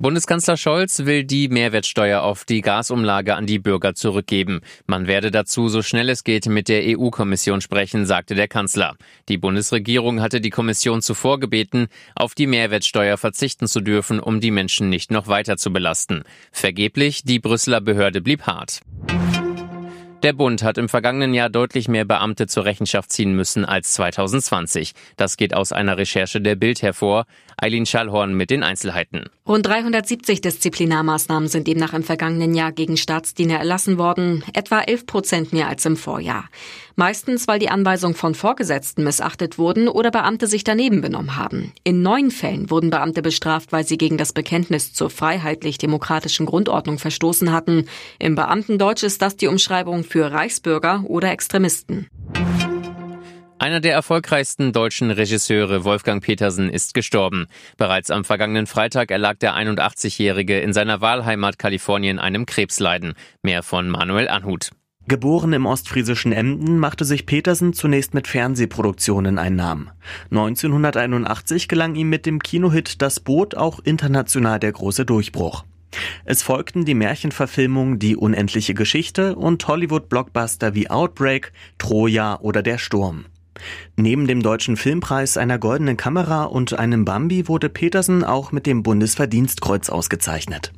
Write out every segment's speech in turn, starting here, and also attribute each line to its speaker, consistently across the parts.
Speaker 1: Bundeskanzler Scholz will die Mehrwertsteuer auf die Gasumlage an die Bürger zurückgeben. Man werde dazu so schnell es geht mit der EU-Kommission sprechen, sagte der Kanzler. Die Bundesregierung hatte die Kommission zuvor gebeten, auf die Mehrwertsteuer verzichten zu dürfen, um die Menschen nicht noch weiter zu belasten. Vergeblich, die Brüsseler Behörde blieb hart. Der Bund hat im vergangenen Jahr deutlich mehr Beamte zur Rechenschaft ziehen müssen als 2020. Das geht aus einer Recherche der Bild hervor. Eileen Schallhorn mit den Einzelheiten.
Speaker 2: Rund 370 Disziplinarmaßnahmen sind demnach im vergangenen Jahr gegen Staatsdiener erlassen worden, etwa 11 Prozent mehr als im Vorjahr. Meistens, weil die Anweisungen von Vorgesetzten missachtet wurden oder Beamte sich daneben benommen haben. In neun Fällen wurden Beamte bestraft, weil sie gegen das Bekenntnis zur freiheitlich-demokratischen Grundordnung verstoßen hatten. Im Beamtendeutsch ist das die Umschreibung für Reichsbürger oder Extremisten.
Speaker 1: Einer der erfolgreichsten deutschen Regisseure, Wolfgang Petersen, ist gestorben. Bereits am vergangenen Freitag erlag der 81-Jährige in seiner Wahlheimat Kalifornien einem Krebsleiden. Mehr von Manuel Anhut.
Speaker 3: Geboren im ostfriesischen Emden, machte sich Petersen zunächst mit Fernsehproduktionen einen Namen. 1981 gelang ihm mit dem Kinohit Das Boot auch international der große Durchbruch. Es folgten die Märchenverfilmung Die unendliche Geschichte und Hollywood-Blockbuster wie Outbreak, Troja oder Der Sturm. Neben dem Deutschen Filmpreis, einer goldenen Kamera und einem Bambi wurde Petersen auch mit dem Bundesverdienstkreuz ausgezeichnet.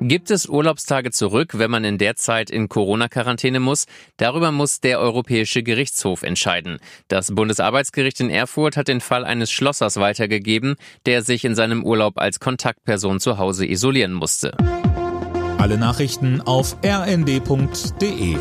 Speaker 1: Gibt es Urlaubstage zurück, wenn man in der Zeit in Corona-Quarantäne muss? Darüber muss der Europäische Gerichtshof entscheiden. Das Bundesarbeitsgericht in Erfurt hat den Fall eines Schlossers weitergegeben, der sich in seinem Urlaub als Kontaktperson zu Hause isolieren musste.
Speaker 4: Alle Nachrichten auf rnd.de